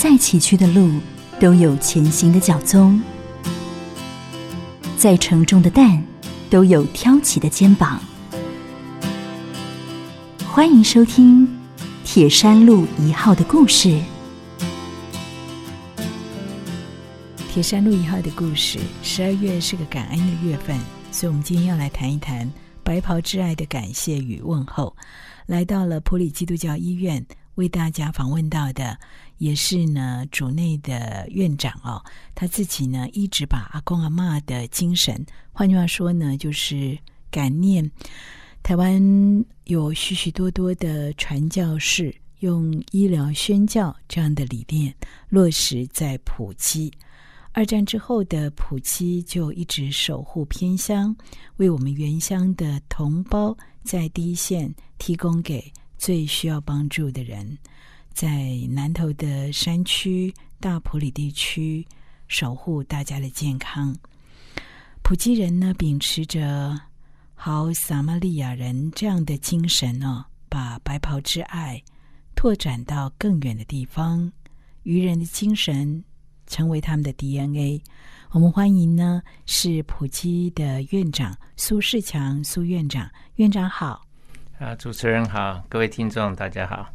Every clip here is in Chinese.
再崎岖的路都有前行的脚踪，再沉重的担都有挑起的肩膀。欢迎收听《铁山路一号》的故事。铁山路一号的故事，十二月是个感恩的月份，所以我们今天要来谈一谈白袍之爱的感谢与问候。来到了普里基督教医院，为大家访问到的也是呢主内的院长哦，他自己呢一直把阿公阿妈的精神，换句话说呢，就是感念台湾有许许多多的传教士用医疗宣教这样的理念落实在普基。二战之后的普基就一直守护偏乡，为我们原乡的同胞在第一线提供给最需要帮助的人，在南投的山区大埔里地区守护大家的健康。普吉人呢，秉持着好撒玛利亚人这样的精神哦，把白袍之爱拓展到更远的地方，愚人的精神。成为他们的 DNA。我们欢迎呢是普基的院长苏世强苏院长，院长好。啊，主持人好，各位听众大家好。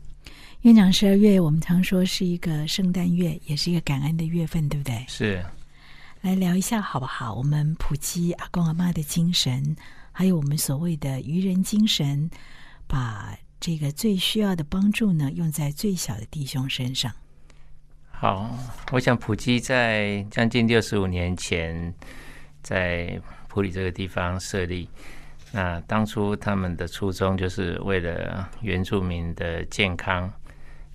院长，十二月我们常说是一个圣诞月，也是一个感恩的月份，对不对？是。来聊一下好不好？我们普及阿公阿妈的精神，还有我们所谓的愚人精神，把这个最需要的帮助呢，用在最小的弟兄身上。好，我想普及在将近六十五年前在普里这个地方设立。那当初他们的初衷就是为了原住民的健康，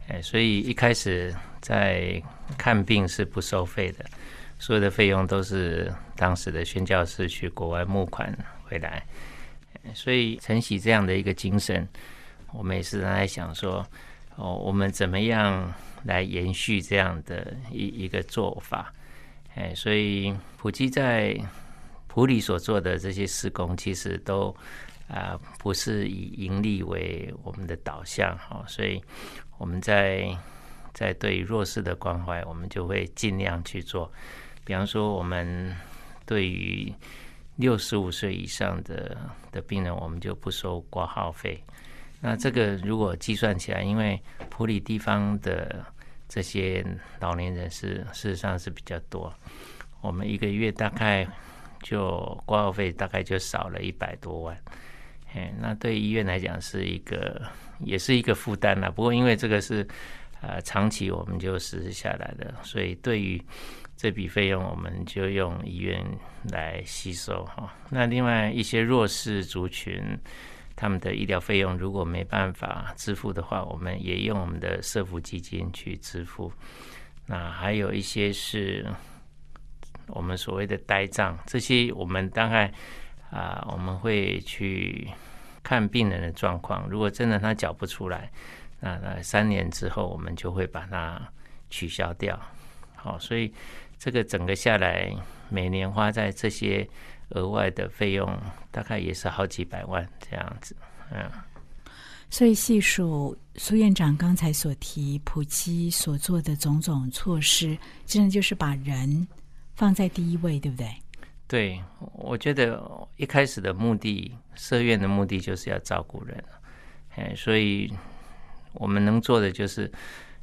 哎，所以一开始在看病是不收费的，所有的费用都是当时的宣教士去国外募款回来。所以承袭这样的一个精神，我们也是在想说，哦，我们怎么样？来延续这样的一一个做法，哎，所以普基在普里所做的这些施工，其实都啊不是以盈利为我们的导向哈，所以我们在在对弱势的关怀，我们就会尽量去做。比方说，我们对于六十五岁以上的的病人，我们就不收挂号费。那这个如果计算起来，因为普里地方的这些老年人是事实上是比较多，我们一个月大概就挂号费大概就少了一百多万，哎，那对医院来讲是一个也是一个负担了。不过因为这个是呃长期我们就实施下来的，所以对于这笔费用，我们就用医院来吸收哈。那另外一些弱势族群。他们的医疗费用如果没办法支付的话，我们也用我们的社福基金去支付。那还有一些是我们所谓的呆账，这些我们大概啊，我们会去看病人的状况。如果真的他缴不出来，那那三年之后我们就会把它取消掉。好，所以这个整个下来，每年花在这些。额外的费用大概也是好几百万这样子，嗯。所以细数苏院长刚才所提普及所做的种种措施，真的就是把人放在第一位，对不对？对，我觉得一开始的目的，社院的目的就是要照顾人，哎，所以我们能做的就是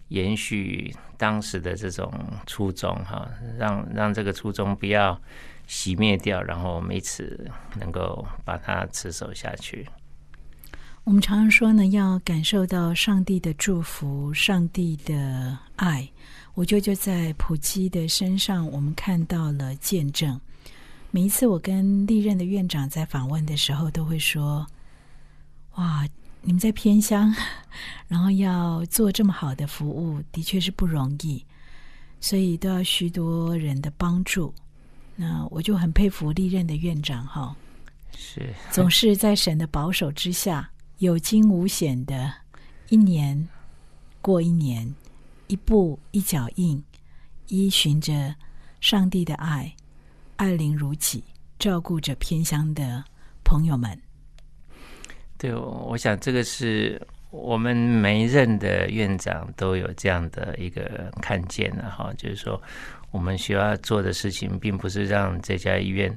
延续当时的这种初衷，哈，让让这个初衷不要。熄灭掉，然后我们一直能够把它持守下去。我们常常说呢，要感受到上帝的祝福、上帝的爱。我舅舅在普基的身上，我们看到了见证。每一次我跟历任的院长在访问的时候，都会说：“哇，你们在偏乡，然后要做这么好的服务，的确是不容易，所以都要许多人的帮助。”那我就很佩服历任的院长哈，是总是在神的保守之下，有惊无险的，一年过一年，一步一脚印，依循着上帝的爱，爱邻如己，照顾着偏乡的朋友们。对，我想这个是我们每一任的院长都有这样的一个看见了哈，就是说我们需要做的事情，并不是让这家医院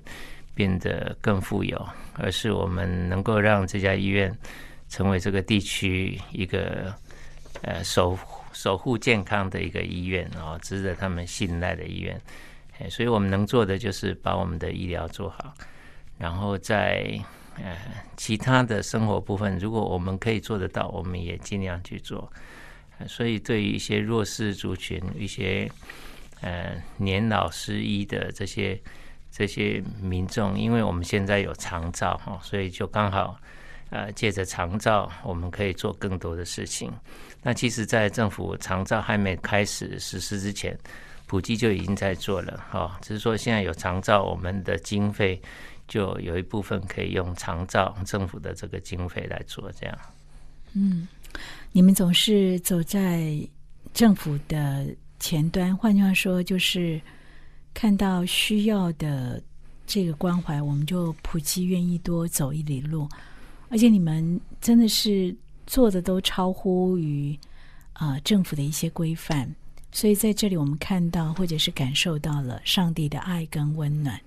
变得更富有，而是我们能够让这家医院成为这个地区一个呃守守护健康的一个医院哦，值得他们信赖的医院。所以我们能做的就是把我们的医疗做好，然后在呃其他的生活部分，如果我们可以做得到，我们也尽量去做。所以对于一些弱势族群、一些呃年老失医的这些这些民众，因为我们现在有长照哈，所以就刚好呃借着长照，我们可以做更多的事情。那其实，在政府长照还没开始实施之前，普及就已经在做了哈。只是说现在有长照，我们的经费就有一部分可以用长照政府的这个经费来做这样。嗯，你们总是走在政府的前端，换句话说，就是看到需要的这个关怀，我们就普及愿意多走一里路，而且你们真的是。做的都超乎于啊政府的一些规范，所以在这里我们看到或者是感受到了上帝的爱跟温暖。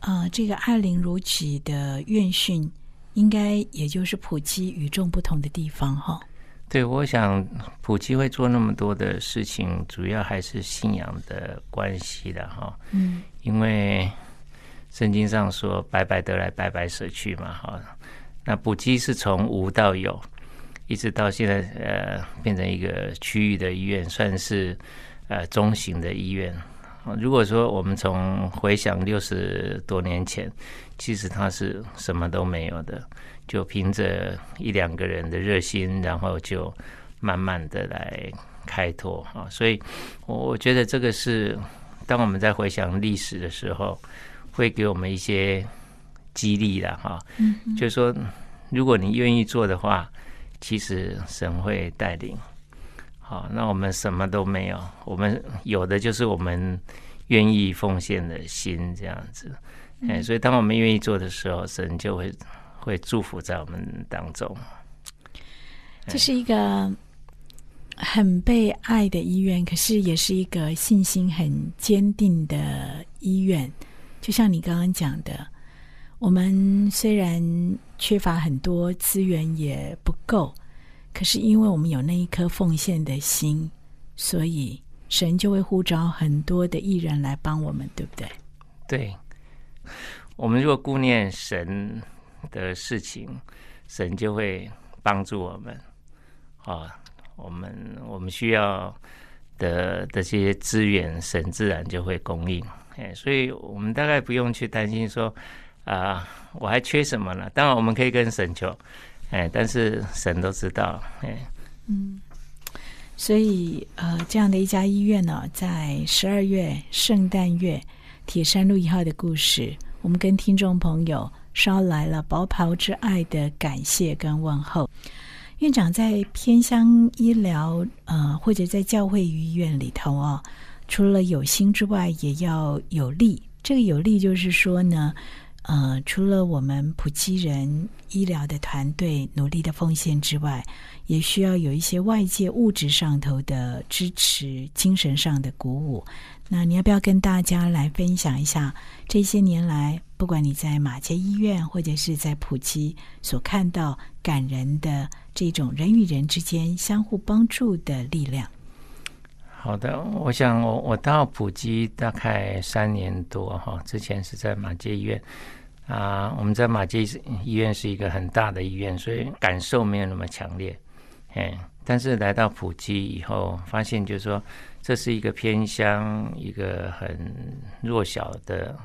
啊，这个爱灵如己的愿训，应该也就是普基与众不同的地方哈。对，我想普基会做那么多的事情，主要还是信仰的关系的哈。嗯，因为圣经上说“白白得来，白白舍去”嘛哈。那普基是从无到有。一直到现在，呃，变成一个区域的医院，算是呃中型的医院。如果说我们从回想六十多年前，其实它是什么都没有的，就凭着一两个人的热心，然后就慢慢的来开拓啊。所以，我我觉得这个是当我们在回想历史的时候，会给我们一些激励的哈。嗯，就是说，如果你愿意做的话。其实神会带领，好，那我们什么都没有，我们有的就是我们愿意奉献的心，这样子，哎，所以当我们愿意做的时候，神就会会祝福在我们当中。这是一个很被爱的医院，可是也是一个信心很坚定的医院。就像你刚刚讲的，我们虽然。缺乏很多资源也不够，可是因为我们有那一颗奉献的心，所以神就会呼召很多的艺人来帮我们，对不对？对，我们如果顾念神的事情，神就会帮助我们。啊，我们我们需要的这些资源，神自然就会供应。哎，所以我们大概不用去担心说。啊，我还缺什么呢？当然，我们可以跟神求，哎，但是神都知道，哎，嗯，所以呃，这样的一家医院呢，在十二月圣诞月铁山路一号的故事，我们跟听众朋友捎来了薄袍之爱的感谢跟问候。院长在偏乡医疗，呃，或者在教会医院里头啊，除了有心之外，也要有力。这个有力就是说呢。呃，除了我们普基人医疗的团队努力的奉献之外，也需要有一些外界物质上头的支持，精神上的鼓舞。那你要不要跟大家来分享一下这些年来，不管你在马街医院或者是在普基所看到感人的这种人与人之间相互帮助的力量？好的，我想我我到普吉大概三年多哈，之前是在马街医院啊，我们在马街医院是一个很大的医院，所以感受没有那么强烈，哎，但是来到普吉以后，发现就是说这是一个偏乡、一个很弱小的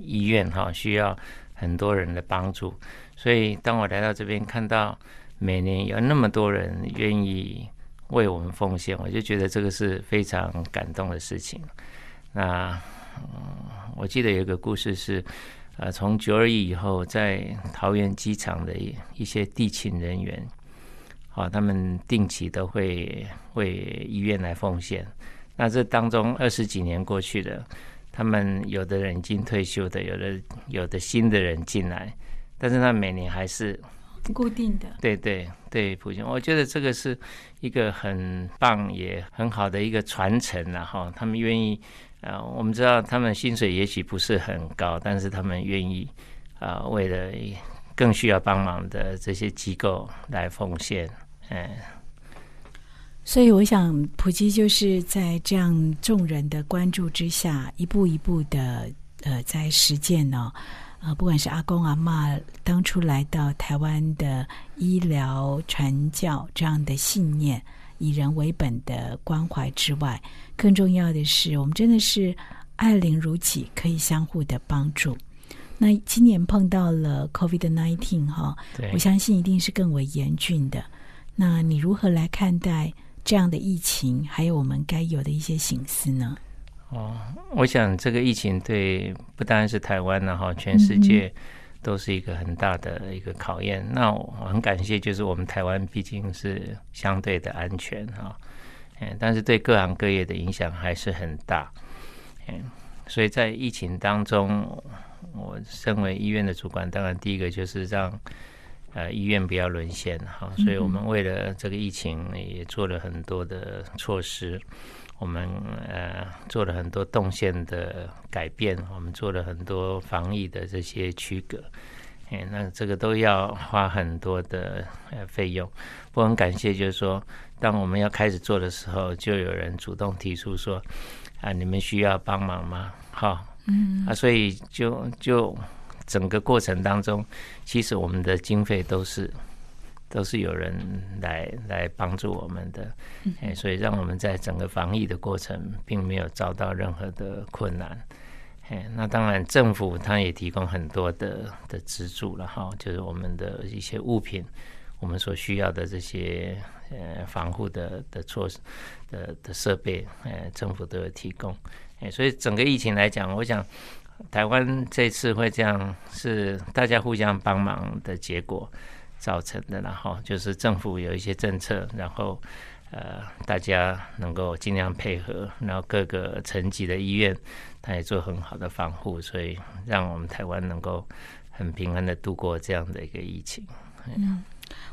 医院哈，需要很多人的帮助，所以当我来到这边，看到每年有那么多人愿意。为我们奉献，我就觉得这个是非常感动的事情。那我记得有一个故事是，呃，从九二一以后，在桃园机场的一些地勤人员，好，他们定期都会为医院来奉献。那这当中二十几年过去了，他们有的人已经退休的，有的有的新的人进来，但是他每年还是固定的。对对对，普京，我觉得这个是一个很棒也很好的一个传承然后他们愿意，呃，我们知道他们薪水也许不是很高，但是他们愿意啊，为了更需要帮忙的这些机构来奉献，嗯。所以，我想普吉就是在这样众人的关注之下，一步一步的呃，在实践呢。呃，不管是阿公阿妈当初来到台湾的医疗传教这样的信念，以人为本的关怀之外，更重要的是，我们真的是爱邻如己，可以相互的帮助。那今年碰到了 COVID nineteen 哈，我相信一定是更为严峻的。那你如何来看待？这样的疫情，还有我们该有的一些醒思呢？哦，我想这个疫情对不单是台湾呢，哈，全世界都是一个很大的一个考验。那我很感谢，就是我们台湾毕竟是相对的安全哈，嗯，但是对各行各业的影响还是很大，嗯，所以在疫情当中，我身为医院的主管，当然第一个就是让。呃，医院不要沦陷哈，所以我们为了这个疫情也做了很多的措施，我们呃做了很多动线的改变，我们做了很多防疫的这些区隔，哎，那这个都要花很多的呃费用。我很感谢，就是说，当我们要开始做的时候，就有人主动提出说，啊，你们需要帮忙吗？哈，嗯，啊，所以就就。整个过程当中，其实我们的经费都是都是有人来来帮助我们的，哎，所以让我们在整个防疫的过程并没有遭到任何的困难。哎，那当然政府它也提供很多的的资助了哈，就是我们的一些物品，我们所需要的这些呃防护的的措施的的设备，呃，政府都有提供。哎，所以整个疫情来讲，我想。台湾这次会这样，是大家互相帮忙的结果造成的。然后就是政府有一些政策，然后呃，大家能够尽量配合，然后各个层级的医院，他也做很好的防护，所以让我们台湾能够很平安的度过这样的一个疫情。嗯，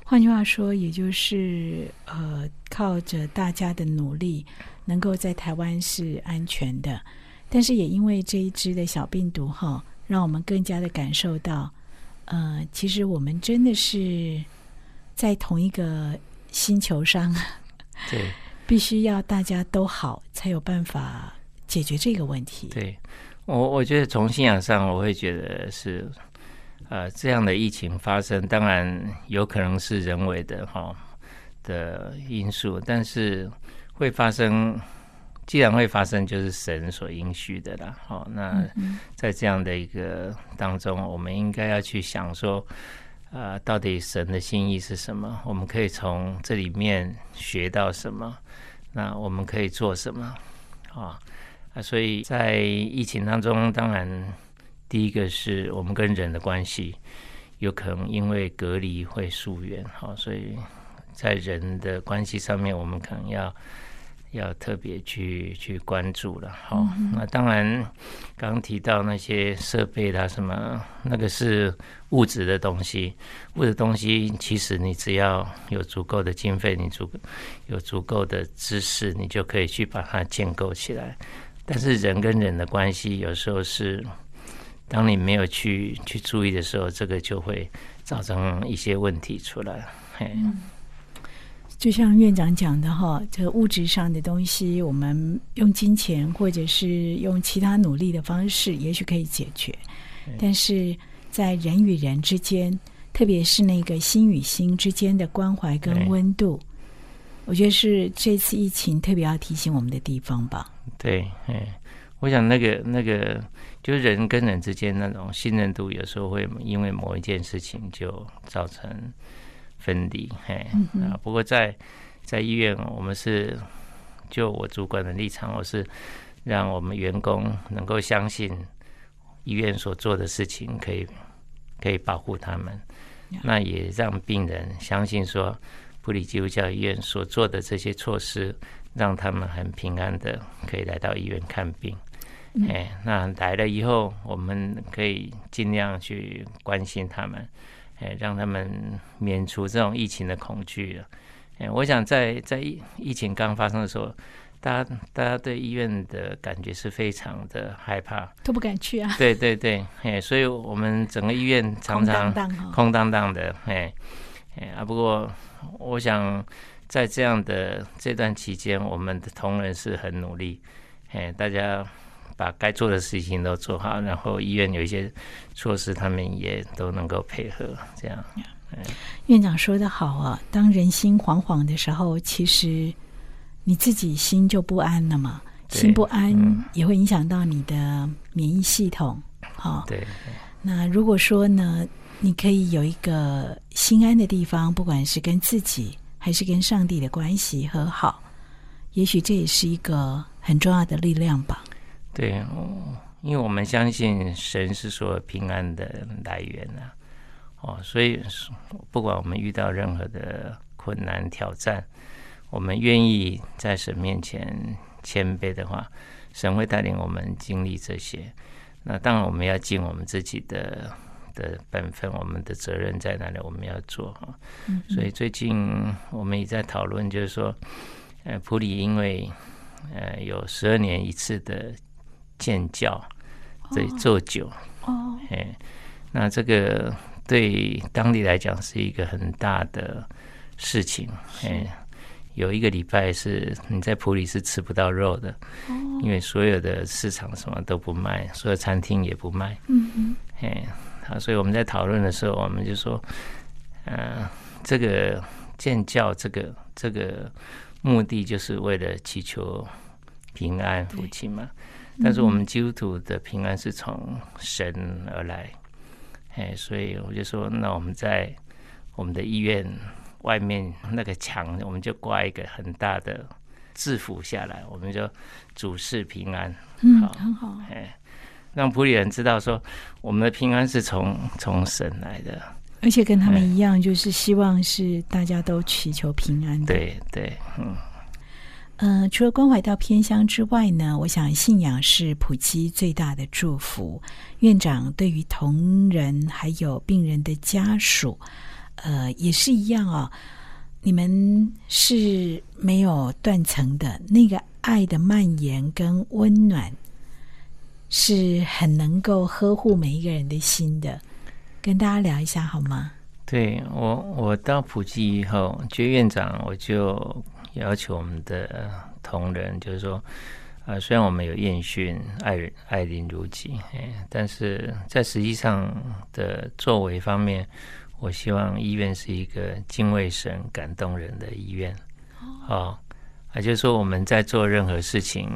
换句话说，也就是呃，靠着大家的努力，能够在台湾是安全的。但是也因为这一支的小病毒哈，让我们更加的感受到，呃，其实我们真的是在同一个星球上，对，必须要大家都好，才有办法解决这个问题。对我，我觉得从信仰上，我会觉得是，呃，这样的疫情发生，当然有可能是人为的哈的因素，但是会发生。既然会发生，就是神所应许的啦。好，那在这样的一个当中，我们应该要去想说，啊，到底神的心意是什么？我们可以从这里面学到什么？那我们可以做什么？啊啊！所以在疫情当中，当然第一个是我们跟人的关系，有可能因为隔离会疏远。好，所以在人的关系上面，我们可能要。要特别去去关注了，好，那当然，刚刚提到那些设备它什么，那个是物质的东西，物质东西其实你只要有足够的经费，你足有足够的知识，你就可以去把它建构起来。但是人跟人的关系，有时候是当你没有去去注意的时候，这个就会造成一些问题出来，嘿。就像院长讲的哈，这个物质上的东西，我们用金钱或者是用其他努力的方式，也许可以解决。但是在人与人之间，特别是那个心与心之间的关怀跟温度，我觉得是这次疫情特别要提醒我们的地方吧。对，嗯，我想那个那个，就是人跟人之间那种信任度，有时候会因为某一件事情就造成。分离，嘿啊！不过在在医院，我们是就我主管的立场，我是让我们员工能够相信医院所做的事情可以可以保护他们，那也让病人相信说，普里基督教医院所做的这些措施，让他们很平安的可以来到医院看病。哎，那来了以后，我们可以尽量去关心他们。哎，让他们免除这种疫情的恐惧了。哎，我想在在疫疫情刚发生的时候，大家大家对医院的感觉是非常的害怕，都不敢去啊。对对对，哎，所以我们整个医院常常空荡荡的，哎哎啊。不过我想在这样的这段期间，我们的同仁是很努力，哎，大家。把该做的事情都做好，然后医院有一些措施，他们也都能够配合。这样，院长说的好啊！当人心惶惶的时候，其实你自己心就不安了嘛。心不安也会影响到你的免疫系统。好，对。那如果说呢，你可以有一个心安的地方，不管是跟自己还是跟上帝的关系和好，也许这也是一个很重要的力量吧。对，因为我们相信神是说平安的来源啊，哦，所以不管我们遇到任何的困难挑战，我们愿意在神面前谦卑的话，神会带领我们经历这些。那当然，我们要尽我们自己的的本分，我们的责任在哪里，我们要做哈。所以最近我们也在讨论，就是说，呃，普里因为呃有十二年一次的。建教，这做酒。哦，哎，那这个对当地来讲是一个很大的事情，哎，有一个礼拜是你在普里是吃不到肉的，哦，因为所有的市场什么都不卖，所有餐厅也不卖，嗯哼，哎，好，所以我们在讨论的时候，我们就说，嗯，这个建教这个这个目的就是为了祈求平安福气嘛。但是我们基督徒的平安是从神而来，哎，所以我就说，那我们在我们的医院外面那个墙，我们就挂一个很大的字符下来，我们就主事平安，嗯，很好，哎，让普里人知道说，我们的平安是从从神来的，而且跟他们一样，就是希望是大家都祈求平安的，对对，嗯。嗯，除了关怀到偏乡之外呢，我想信仰是普基最大的祝福。院长对于同仁还有病人的家属，呃，也是一样啊。你们是没有断层的，那个爱的蔓延跟温暖，是很能够呵护每一个人的心的。跟大家聊一下好吗？对我，我到普基以后，觉院长我就。要求我们的同仁，就是说，啊，虽然我们有验训，爱爱邻如己，哎，但是在实际上的作为方面，我希望医院是一个敬畏神、感动人的医院。哦，也就是说，我们在做任何事情，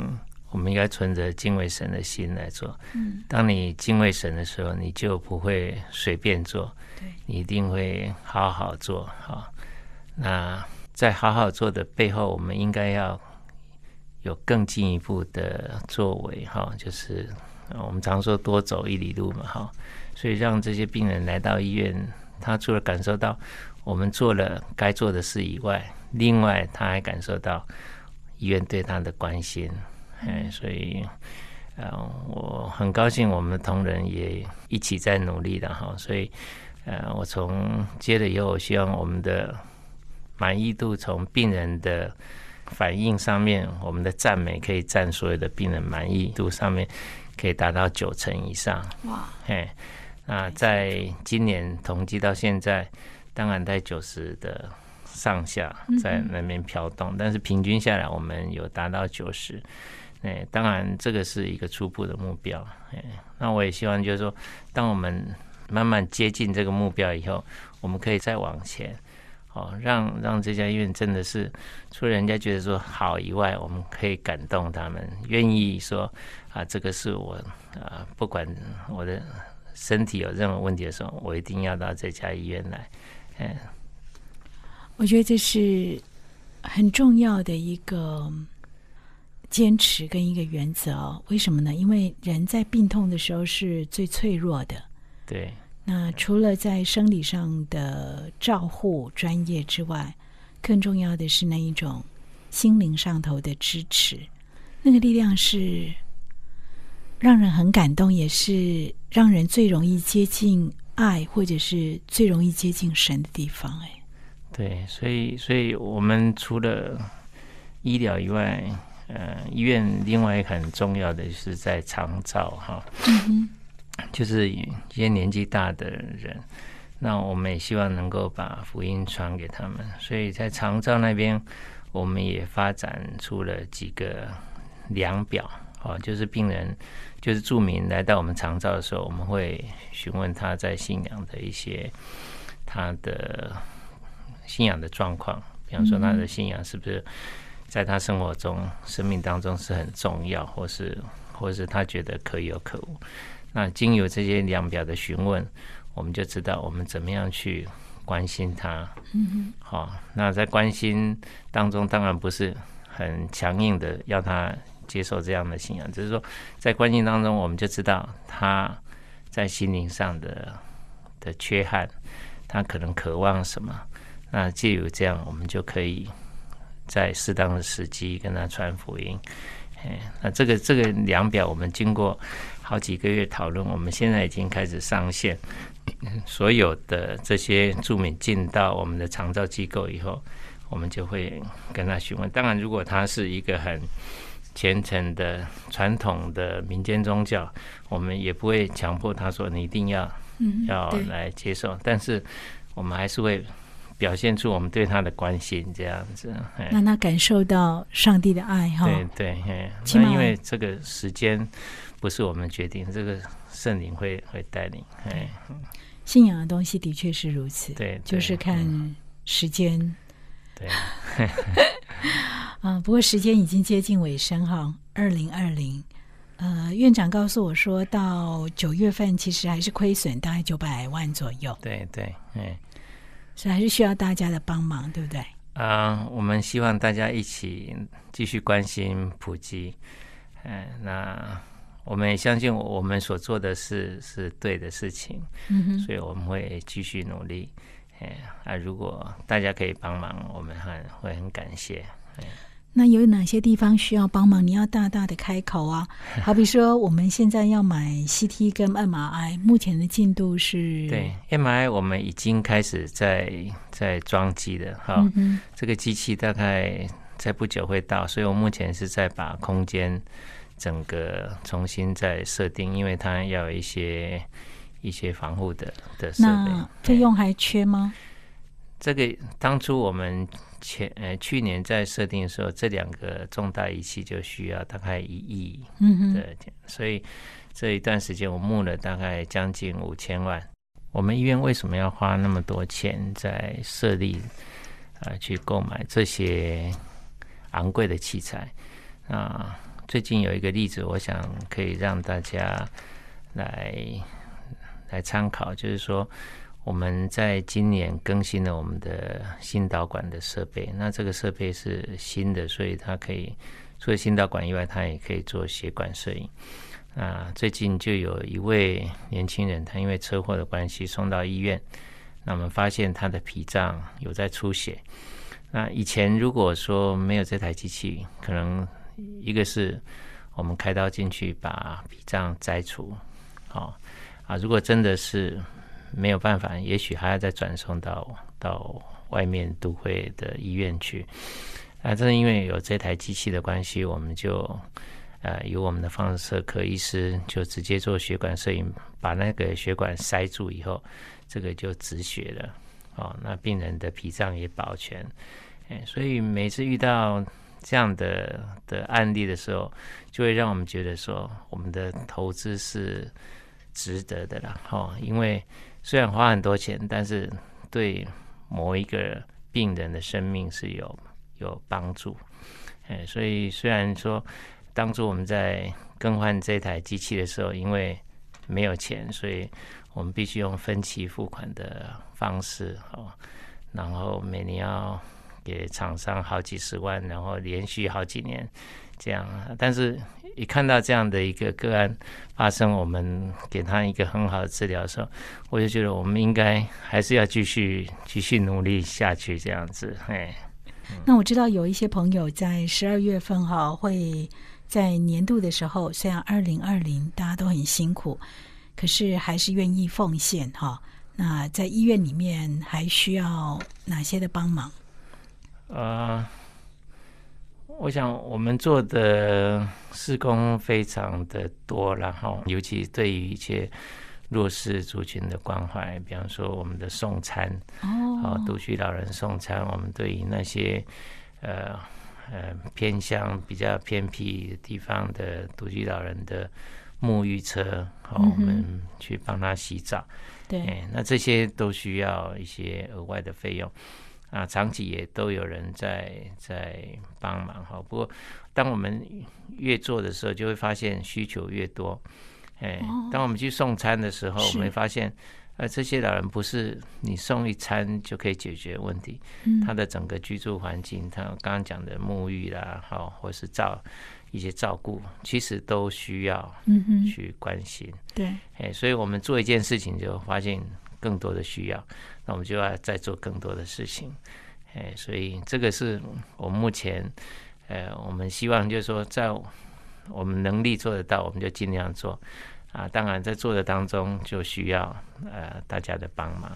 我们应该存着敬畏神的心来做。嗯，当你敬畏神的时候，你就不会随便做，对你一定会好好做。好，那。在好好做的背后，我们应该要有更进一步的作为，哈，就是我们常说多走一里路嘛，哈，所以让这些病人来到医院，他除了感受到我们做了该做的事以外，另外他还感受到医院对他的关心，哎，所以，呃，我很高兴我们同仁也一起在努力的，哈，所以，呃，我从接了以后，希望我们的。满意度从病人的反应上面，我们的赞美可以占所有的病人满意度上面，可以达到九成以上。哇！嘿，那在今年统计到现在，当然在九十的上下在那边飘动，但是平均下来，我们有达到九十。哎，当然这个是一个初步的目标。哎，那我也希望就是说，当我们慢慢接近这个目标以后，我们可以再往前。哦，让让这家医院真的是除了人家觉得说好以外，我们可以感动他们，愿意说啊，这个是我啊，不管我的身体有任何问题的时候，我一定要到这家医院来。嗯，我觉得这是很重要的一个坚持跟一个原则。为什么呢？因为人在病痛的时候是最脆弱的。对。那除了在生理上的照护专业之外，更重要的是那一种心灵上头的支持，那个力量是让人很感动，也是让人最容易接近爱，或者是最容易接近神的地方。哎，对，所以，所以我们除了医疗以外，呃，医院另外一个很重要的是在长照哈，就是一些年纪大的人，那我们也希望能够把福音传给他们，所以在长照那边，我们也发展出了几个量表，哦，就是病人，就是住民来到我们长照的时候，我们会询问他在信仰的一些他的信仰的状况，比方说他的信仰是不是。在他生活中、生命当中是很重要，或是或是他觉得可有可无。那经由这些量表的询问，我们就知道我们怎么样去关心他。嗯哼。好，那在关心当中，当然不是很强硬的要他接受这样的信仰，只是说在关心当中，我们就知道他在心灵上的的缺憾，他可能渴望什么。那借由这样，我们就可以。在适当的时机跟他传福音，哎，那这个这个量表我们经过好几个月讨论，我们现在已经开始上线。所有的这些住民进到我们的长照机构以后，我们就会跟他询问。当然，如果他是一个很虔诚的传统的民间宗教，我们也不会强迫他说你一定要要来接受。但是我们还是会。表现出我们对他的关心，这样子，让他感受到上帝的爱哈。对对，那因为这个时间不是我们决定，这个圣灵会会带领。哎，信仰的东西的确是如此，对，就是看时间。对，啊，不过时间已经接近尾声哈，二零二零，呃，院长告诉我说到九月份其实还是亏损，大概九百万左右。对对，哎。所以还是需要大家的帮忙，对不对？啊，我们希望大家一起继续关心普及。嗯，那我们也相信我们所做的事是对的事情，嗯所以我们会继续努力。哎，啊，如果大家可以帮忙，我们很会很感谢。那有哪些地方需要帮忙？你要大大的开口啊！好比说，我们现在要买 CT 跟 MRI，目前的进度是？对，MRI 我们已经开始在在装机的哈，这个机器大概在不久会到，所以我目前是在把空间整个重新再设定，因为它要有一些一些防护的的设备。费用还缺吗？这个当初我们。前呃，去年在设定的时候，这两个重大仪器就需要大概一亿的，所以这一段时间我募了大概将近五千万。我们医院为什么要花那么多钱在设立啊，去购买这些昂贵的器材？啊，最近有一个例子，我想可以让大家来来参考，就是说。我们在今年更新了我们的心导管的设备，那这个设备是新的，所以它可以除了心导管以外，它也可以做血管摄影。啊，最近就有一位年轻人，他因为车祸的关系送到医院，那我们发现他的脾脏有在出血。那以前如果说没有这台机器，可能一个是我们开刀进去把脾脏摘除，好啊，如果真的是。没有办法，也许还要再转送到到外面都会的医院去。啊，正是因为有这台机器的关系，我们就呃由我们的放射科医师就直接做血管摄影，把那个血管塞住以后，这个就止血了。哦，那病人的脾脏也保全。哎，所以每次遇到这样的的案例的时候，就会让我们觉得说，我们的投资是值得的啦。哦，因为。虽然花很多钱，但是对某一个病人的生命是有有帮助。哎，所以虽然说当初我们在更换这台机器的时候，因为没有钱，所以我们必须用分期付款的方式哦，然后每年要给厂商好几十万，然后连续好几年这样。但是一看到这样的一个个案发生，我们给他一个很好的治疗的时候，我就觉得我们应该还是要继续继续努力下去，这样子。哎，那我知道有一些朋友在十二月份哈会在年度的时候，虽然二零二零大家都很辛苦，可是还是愿意奉献哈。那在医院里面还需要哪些的帮忙？呃，我想我们做的施工非常的多，然后尤其对于一些弱势族群的关怀，比方说我们的送餐哦，独居老人送餐，我们对于那些呃呃偏向比较偏僻地方的独居老人的沐浴车，好，我们去帮他洗澡。对，那这些都需要一些额外的费用。啊，长期也都有人在在帮忙哈。不过，当我们越做的时候，就会发现需求越多。哎，当我们去送餐的时候，我们会发现，呃，这些老人不是你送一餐就可以解决问题。嗯，他的整个居住环境，他刚刚讲的沐浴啦，好，或是照一些照顾，其实都需要嗯去关心。对，哎，所以我们做一件事情，就发现更多的需要。那我们就要再做更多的事情，哎，所以这个是我们目前，呃，我们希望就是说，在我们能力做得到，我们就尽量做啊。当然，在做的当中，就需要呃大家的帮忙，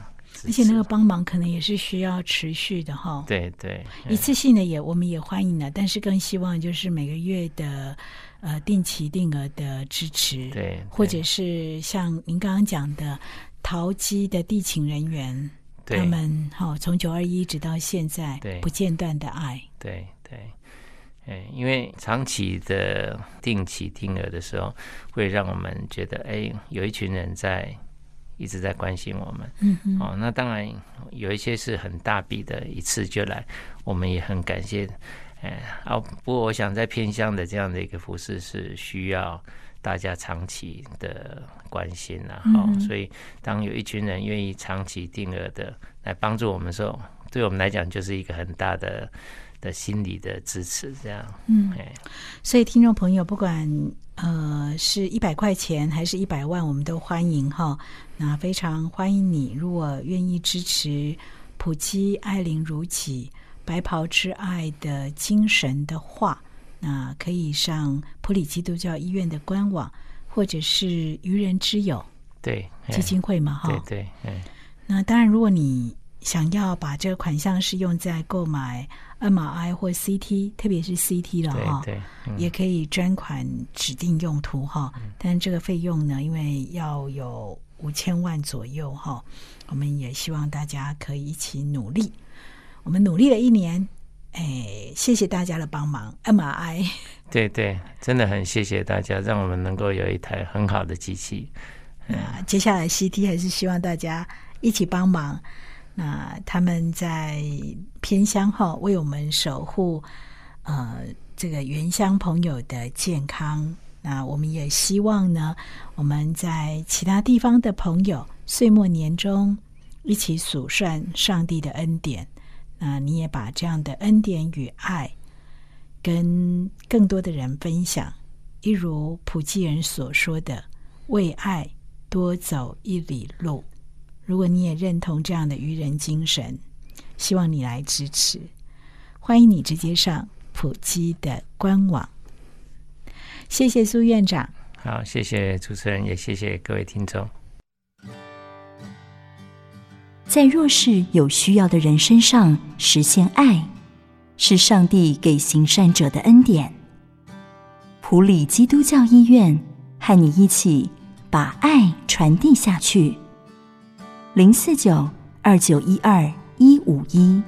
而且那个帮忙可能也是需要持续的哈。对对，一次性的也我们也欢迎的，但是更希望就是每个月的呃定期定额的支持，对，或者是像您刚刚讲的淘机的地勤人员。他们好，从九二一直到现在，不间断的爱。对对，哎，因为长期的定期定额的时候，会让我们觉得，哎，有一群人在一直在关心我们。嗯嗯。哦，那当然有一些是很大笔的，一次就来，我们也很感谢。哎，哦，不过我想在偏向的这样的一个服饰是需要。大家长期的关心然后所以当有一群人愿意长期定额的来帮助我们的时候，对我们来讲就是一个很大的的心理的支持。这样，嗯，所以听众朋友，不管呃是一百块钱还是一百万，我们都欢迎哈。那非常欢迎你，如果愿意支持普基爱玲如己白袍之爱的精神的话。那可以上普里基督教医院的官网，或者是愚人之友对基金会嘛，哈，对。那当然，如果你想要把这个款项是用在购买 MRI 或 CT，特别是 CT 了哈，对，也可以专款指定用途哈。但这个费用呢，因为要有五千万左右哈，我们也希望大家可以一起努力。我们努力了一年。哎，谢谢大家的帮忙，MRI。对对，真的很谢谢大家，让我们能够有一台很好的机器。那接下来 CT 还是希望大家一起帮忙。那他们在偏乡哈，为我们守护呃这个原乡朋友的健康。那我们也希望呢，我们在其他地方的朋友岁末年终一起数算上帝的恩典。那你也把这样的恩典与爱跟更多的人分享，一如普济人所说的“为爱多走一里路”。如果你也认同这样的愚人精神，希望你来支持。欢迎你直接上普济的官网。谢谢苏院长。好，谢谢主持人，也谢谢各位听众。在弱势有需要的人身上实现爱，是上帝给行善者的恩典。普里基督教医院和你一起把爱传递下去。零四九二九一二一五一。